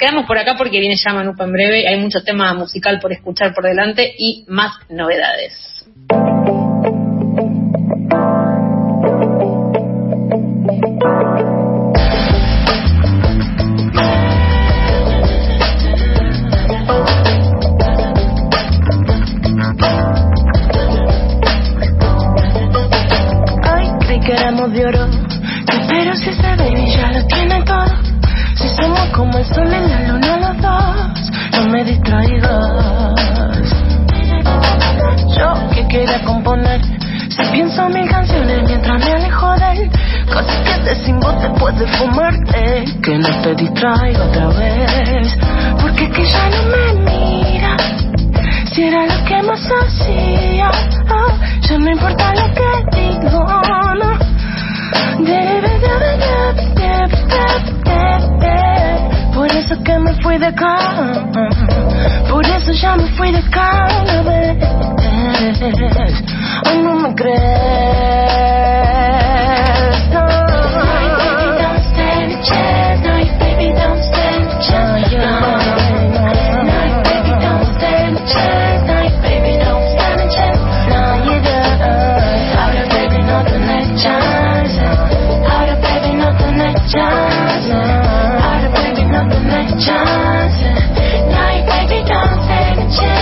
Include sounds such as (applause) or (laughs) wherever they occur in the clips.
quedamos por acá porque viene ya Manupa en breve. Hay mucho tema musical por escuchar por delante y más novedades. Distraiga otra vez, porque que ya no me mira. Si era lo que más hacía, oh, ya no importa lo que digo, no. Por eso que me fui de acá, por eso ya me fui de acá una vez. No me crees. No. Chance. Ahora, baby, no tenés chance. No, baby, don't stand a chance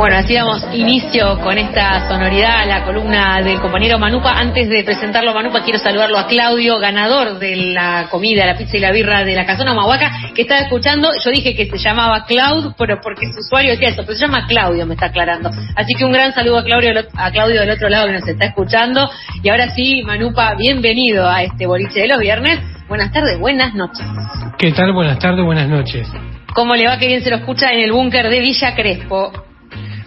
Bueno, así damos inicio con esta sonoridad a la columna del compañero Manupa. Antes de presentarlo a Manupa, quiero saludarlo a Claudio, ganador de la comida, la pizza y la birra de la Casona Mahuaca, que estaba escuchando. Yo dije que se llamaba Claud, pero porque su usuario decía eso, pero se llama Claudio, me está aclarando. Así que un gran saludo a Claudio, a Claudio del otro lado que nos está escuchando. Y ahora sí, Manupa, bienvenido a este boliche de los viernes. Buenas tardes, buenas noches. ¿Qué tal? Buenas tardes, buenas noches. ¿Cómo le va? Que bien se lo escucha en el búnker de Villa Crespo.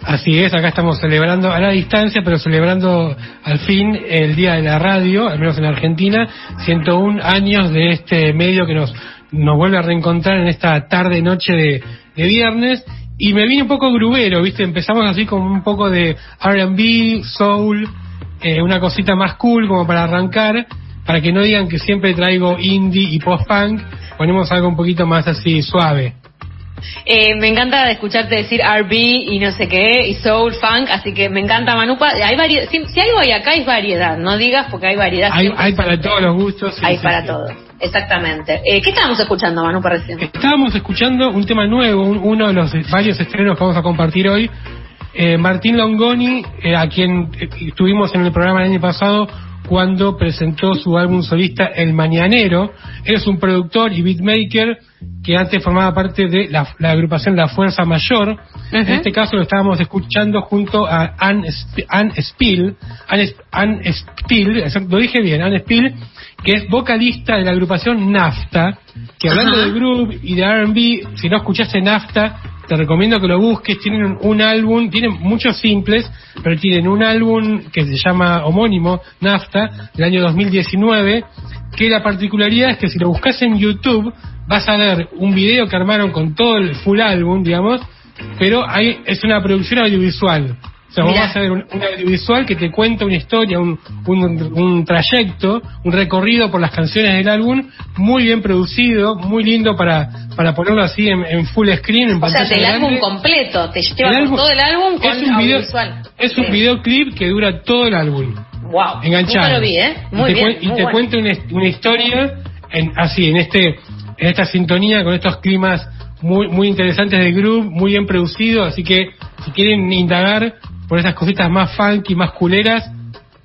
Así es, acá estamos celebrando a la distancia, pero celebrando al fin el Día de la Radio, al menos en Argentina, 101 años de este medio que nos, nos vuelve a reencontrar en esta tarde-noche de, de viernes. Y me vine un poco grubero, ¿viste? Empezamos así con un poco de RB, soul, eh, una cosita más cool como para arrancar, para que no digan que siempre traigo indie y post-punk, ponemos algo un poquito más así suave. Eh, me encanta escucharte decir RB y no sé qué, y soul, funk, así que me encanta Manupa. Hay variedad, si, si algo hay acá es variedad, no digas porque hay variedad. Hay, hay para todos los gustos. Hay sí, para sí. todo, exactamente. Eh, ¿Qué estábamos escuchando, Manupa, recién? Estábamos escuchando un tema nuevo, un- uno de los varios estrenos que vamos a compartir hoy. Eh, Martín Longoni, eh, a quien eh, estuvimos en el programa el año pasado cuando presentó su álbum solista El Mañanero. Es un productor y beatmaker que antes formaba parte de la, la agrupación La Fuerza Mayor. En este caso lo estábamos escuchando junto a Anne, Anne Spill, Anne, Anne Spill, lo dije bien, Anne Spill, que es vocalista de la agrupación NAFTA, que hablando Ajá. de groove y de R&B, si no escuchaste NAFTA, te recomiendo que lo busques, tienen un, un álbum, tienen muchos simples, pero tienen un álbum que se llama homónimo, NAFTA, del año 2019, que la particularidad es que si lo buscas en YouTube, vas a ver un video que armaron con todo el full álbum, digamos, pero hay, es una producción audiovisual. O sea, vos vas a ver un, un audiovisual que te cuenta una historia, un, un, un trayecto, un recorrido por las canciones del álbum, muy bien producido, muy lindo para, para ponerlo así en, en full screen, en O sea, del álbum completo, te lleva El álbum- todo el álbum con es un video, audiovisual. es un videoclip que dura todo el álbum Wow, enganchado. nunca lo vi, ¿eh? Muy y te, bien, y muy te bueno. cuenta una, una historia en, así, en este en esta sintonía, con estos climas muy muy interesantes de groove, muy bien producido, así que si quieren indagar por esas cositas más funky, más culeras,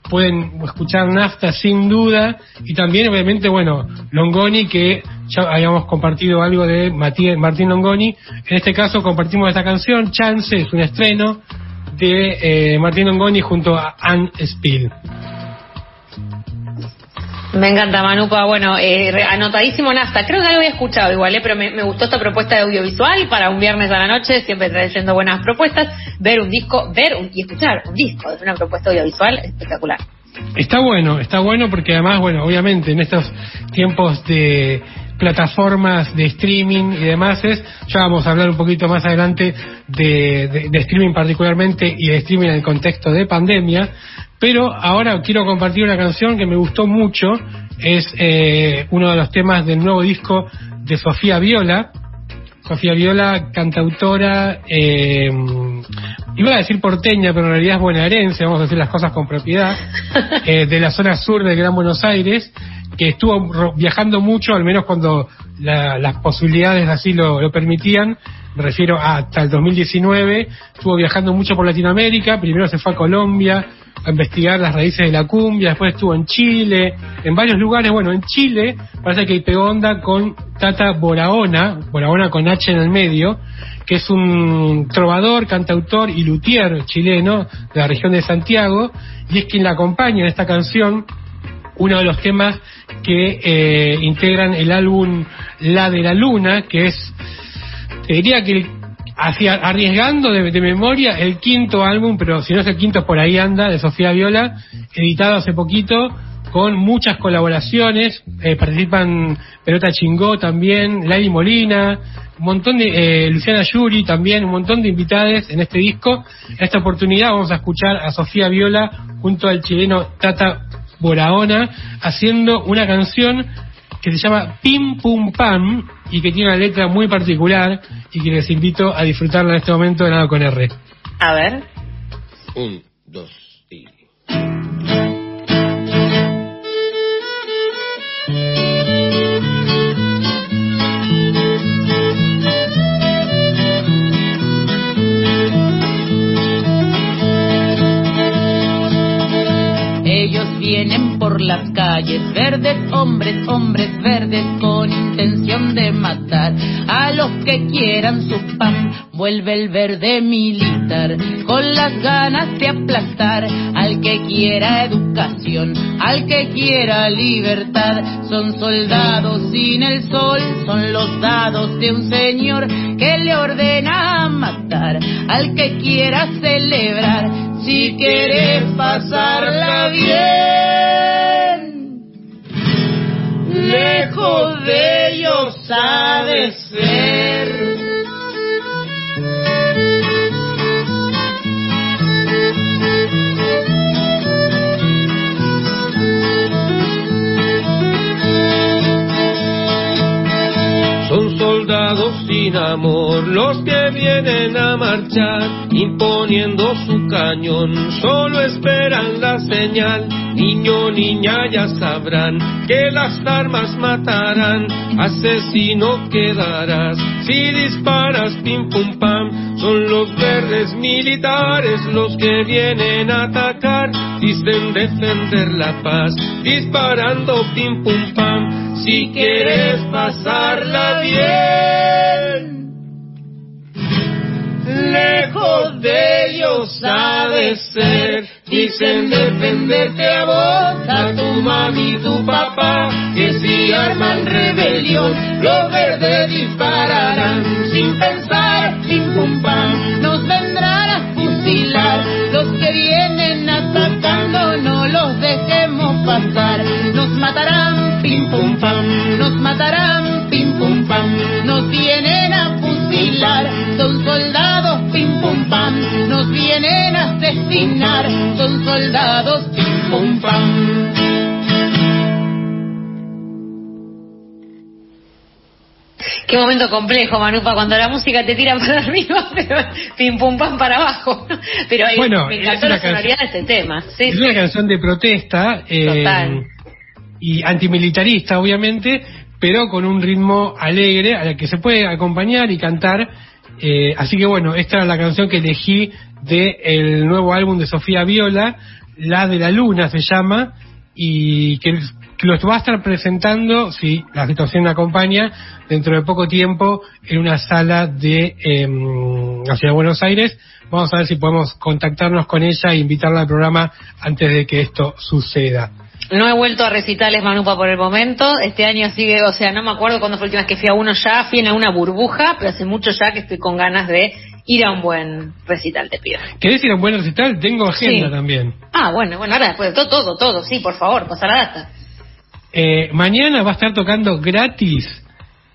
pueden escuchar Nafta sin duda, y también obviamente, bueno, Longoni, que ya habíamos compartido algo de Mati- Martín Longoni, en este caso compartimos esta canción, Chance, es un estreno de eh, Martín Longoni junto a Anne Spill. Me encanta, Manupa. Bueno, eh, anotadísimo Nafta. Creo que algo había escuchado igual, ¿eh? pero me, gustó esta propuesta de audiovisual para un viernes a la noche, siempre trayendo buenas propuestas. Ver un disco, ver un- y escuchar un disco de una propuesta audiovisual espectacular. Está bueno, está bueno porque además, bueno, obviamente en estos tiempos de plataformas de streaming y demás, es, ya vamos a hablar un poquito más adelante de, de- de streaming particularmente y de streaming en el contexto de pandemia, pero ahora quiero compartir una canción que me gustó mucho, es eh, uno de los temas del nuevo disco de Sofía Viola, Sofía Viola, cantautora, eh, iba a decir porteña, pero en realidad es bonaerense, vamos a decir las cosas con propiedad, (laughs) eh, de la zona sur del Gran Buenos Aires, que estuvo viajando mucho, al menos cuando la- las posibilidades así lo, permitían, me refiero hasta el 2019, estuvo viajando mucho por Latinoamérica, primero se fue a Colombia a investigar las raíces de la cumbia, después estuvo en Chile, en varios lugares, bueno, en Chile parece que pegó onda con Tata Boraona, Boraona con H en el medio, que es un trovador, cantautor y luthier chileno de la región de Santiago, y es quien la acompaña en esta canción, uno de los temas que eh, integran el álbum La de la Luna, que es, te diría que el- arriesgando de, memoria el quinto álbum, pero si no es el quinto por ahí anda, de Sofía Viola, editado hace poquito, con muchas colaboraciones, eh, participan Pelota Chingó también, Lady Molina, un montón de, eh, Luciana Yuri también, un montón de invitades en este disco. En esta oportunidad vamos a escuchar a Sofía Viola junto al chileno Tata Boraona haciendo una canción que se llama Pim Pum Pam y que tiene una letra muy particular y que les invito a disfrutarla en este momento de Nada con R. A ver. Un, dos y... Por las calles verdes, hombres, hombres verdes con intención de matar a los que quieran su pan. Vuelve el verde militar con las ganas de aplastar al que quiera educación, al que quiera libertad. Son soldados sin el sol, son los dados de un señor que le ordena matar al que quiera celebrar. Si quieres pasarla bien, lejos de ellos ha de ser. Son soldados sin amor. Los que vienen a marchar, imponiendo su cañón, solo esperan la señal. Niño, niña, ya sabrán que las armas matarán, asesino quedarás. Si disparas, pim pum pam, son los verdes militares los que vienen a atacar, dicen defender la paz, disparando pim pum pam. Si quieres pasarla bien, lejos de ellos ha de ser. Dicen defenderte a vos, a tu mami y tu papá, que si arman rebelión, los verdes dispararán sin pensar, sin pum pam. Nos vendrán a fusilar los que vienen atacando, no los dejemos pasar. Nos matarán, pim pum pam, nos matarán, a asesinar, son soldados, pim pum pam. Qué momento complejo, Manupa, cuando la música te tira para (laughs) arriba, pero pim pum pam para abajo. Pero eh, Bueno, me encantó la sonoridad de este tema. Sí, Es sí. una canción de protesta eh, Total. y antimilitarista, obviamente, pero con un ritmo alegre a la que se puede acompañar y cantar. Eh, así que bueno, esta era la canción que elegí del nuevo álbum de Sofía Viola, La de la Luna se llama, y que, los va a estar presentando, si la situación acompaña, dentro de poco tiempo en una sala de em, la ciudad de Buenos Aires. Vamos a ver si podemos contactarnos con ella e invitarla al programa antes de que esto suceda. No he vuelto a recitales Manupa por el momento. Este año sigue, o sea, no me acuerdo cuándo fue la última vez que fui a uno ya. Fui a una burbuja, pero hace mucho ya que estoy con ganas de ir a un buen recital, te pido. ¿Querés ir a un buen recital? Tengo agenda Sí. también. Ah, bueno, bueno, ahora después de todo, todo, todo, sí, por favor, pasa la data. Eh, mañana va a estar tocando gratis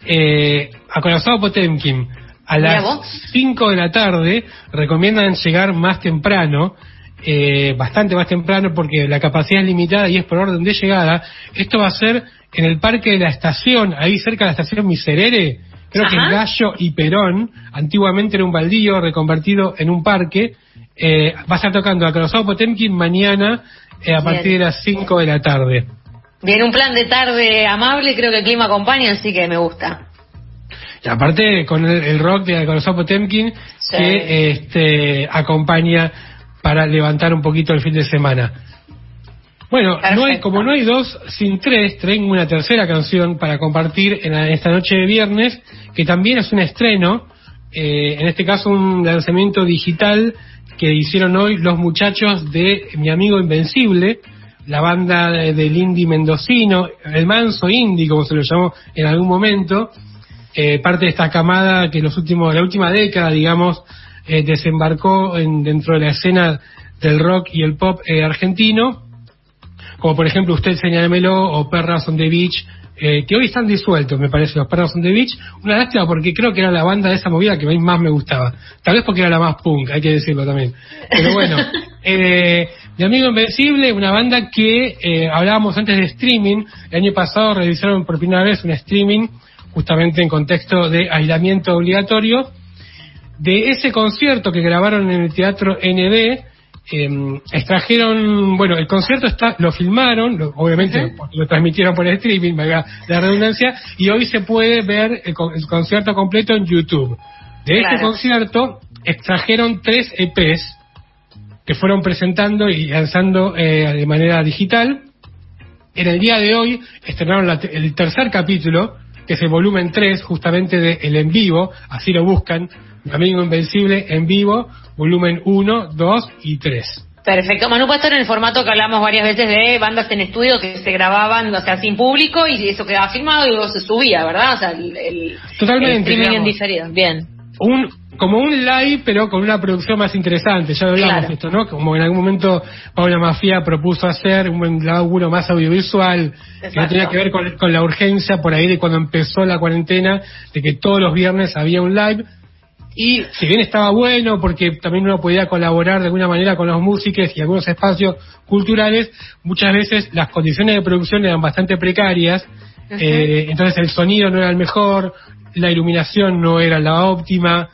eh, Acorazado Potemkin a las vos. 5 de la tarde. Recomiendan llegar más temprano, eh, bastante más temprano porque la capacidad es limitada y es por orden de llegada. Esto va a ser en el Parque de la Estación, ahí cerca de la Estación Miserere. Creo que en Gallo y Perón, antiguamente era un baldío reconvertido en un parque. Eh, va a estar tocando Acorazado Potemkin mañana eh, a Bien. partir de las 5 de la tarde. Bien, un plan de tarde amable, creo que el clima acompaña, así que me gusta. Y aparte con el, el rock de Acorazado Potemkin Sí. que este acompaña para levantar un poquito el fin de semana. Bueno, no hay, como no hay dos sin tres, traigo una tercera canción para compartir en la- esta noche de viernes, que también es un estreno, eh, en este caso un lanzamiento digital que hicieron hoy los muchachos de Mi Amigo Invencible, la banda de- del indie mendocino, el manso indie, como se lo llamó en algún momento, eh, parte de esta camada que los últimos, la última década, digamos, eh, desembarcó en- dentro de la escena del rock y el pop eh, argentino, como por ejemplo Usted Señálemelo o Perras on the Beach, eh, que hoy están disueltos, me parece, los Perras on the Beach. Una lástima porque creo que era la banda de esa movida que a mí más me gustaba. Tal vez porque era la más punk, hay que decirlo también. Pero bueno, (laughs) eh, Mi Amigo Invencible, una banda que eh, hablábamos antes de streaming. El año pasado realizaron por primera vez un streaming justamente en contexto de aislamiento obligatorio de ese concierto que grabaron en el Teatro NB, eh, extrajeron, bueno, el concierto está, lo filmaron, lo- obviamente lo transmitieron por streaming, valga la redundancia, y hoy se puede ver el, el concierto completo en YouTube. De este Claro. concierto extrajeron tres EPs que fueron presentando y lanzando eh, de manera digital. En el día de hoy estrenaron la el tercer capítulo, que es el volumen 3, justamente de El En Vivo, así lo buscan, Mi Amigo Invencible en vivo, volumen 1, 2 y 3. Perfecto. Manu puede estar en el formato que hablamos varias veces de bandas en estudio que se grababan, o sea, sin público y eso quedaba filmado y luego se subía, ¿verdad? O sea, el, el- Totalmente, el streaming en digamos. diferido. Bien. Un, como un live, pero con una producción más interesante, ya lo hablamos Claro. esto, ¿no? Como en algún momento Paula Mafia propuso hacer un laburo más audiovisual, que no tenía que ver con, con la urgencia por ahí de cuando empezó la cuarentena, de que todos los viernes había un live. Y si bien estaba bueno, porque también uno podía colaborar de alguna manera con los músicos y algunos espacios culturales, muchas veces las condiciones de producción eran bastante precarias eh, entonces el sonido no era el mejor, la iluminación no era la óptima.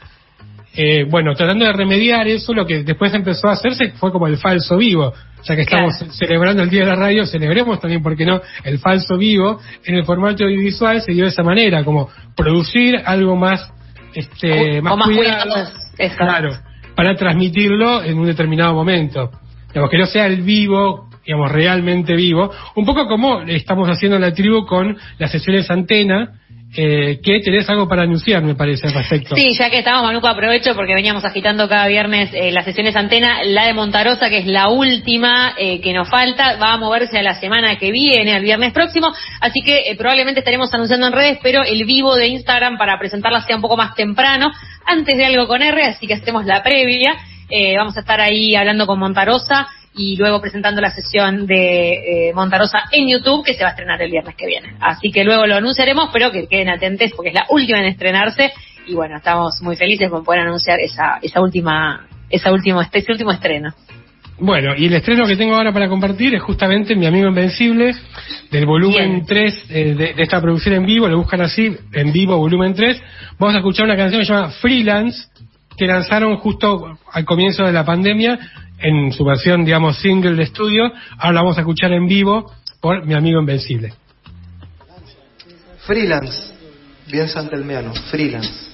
Eh, bueno, tratando de remediar eso, lo que después empezó a hacerse fue como el falso vivo. Ya que estamos Claro. celebrando el Día de la Radio, celebremos también, ¿por qué no?, el falso vivo. En el formato audiovisual se dio de esa manera, como producir algo más, este, O más, más cuidado. cuidados, eso. Claro, para transmitirlo en un determinado momento. Digamos, que no sea el vivo, digamos, realmente vivo. Un poco como estamos haciendo en la tribu con las sesiones antena, eh, que tenés algo para anunciar, me parece, al respecto. Sí, ya que estamos, Manuco, aprovecho porque veníamos agitando cada viernes eh, las sesiones antena. La de Montarosa, que es la última eh, que nos falta, va a moverse a la semana que viene, al viernes próximo. Así que eh, probablemente estaremos anunciando en redes, pero el vivo de Instagram para presentarla sea un poco más temprano, antes de algo con R, así que hacemos la previa. Vamos a estar ahí hablando con Montarosa y luego presentando la sesión de eh, Montarosa en YouTube que se va a estrenar el viernes que viene. Así que luego lo anunciaremos, pero que queden atentos porque es la última en estrenarse y bueno, estamos muy felices con poder anunciar esa esa última esa último ese último estreno. Bueno, y el estreno que tengo ahora para compartir es justamente Mi Amigo Invencible, del volumen Bien. 3 eh, de, de esta producción en vivo, lo buscan así, en vivo, volumen 3. Vamos a escuchar una canción que se llama Freelance, que lanzaron justo al comienzo de la pandemia, en su versión, digamos, single de estudio. Ahora la vamos a escuchar en vivo por Mi Amigo Invencible. Freelance. Bien santelmeano, freelance.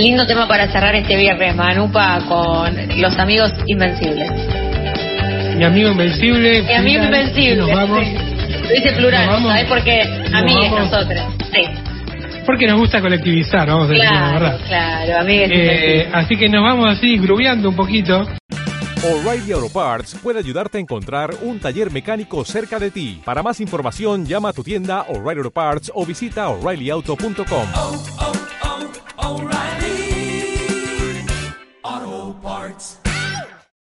Lindo tema para cerrar este viernes, Manupa, con los amigos invencibles. Mi amigo invencible. Mi amigo invencible. Nos vamos. sí. Lo dice plural. ¿sabes por qué? Amigues vamos. nosotros. Sí, Porque nos gusta colectivizar, vamos a decir la claro, verdad. claro, amigues Eh, así que nos vamos así, grubeando un poquito. O'Reilly Auto Parts puede ayudarte a encontrar un taller mecánico cerca de ti. Para más información, llama a tu tienda O'Reilly Auto Parts o visita oreillyauto.com. O'Reilly Auto Parts.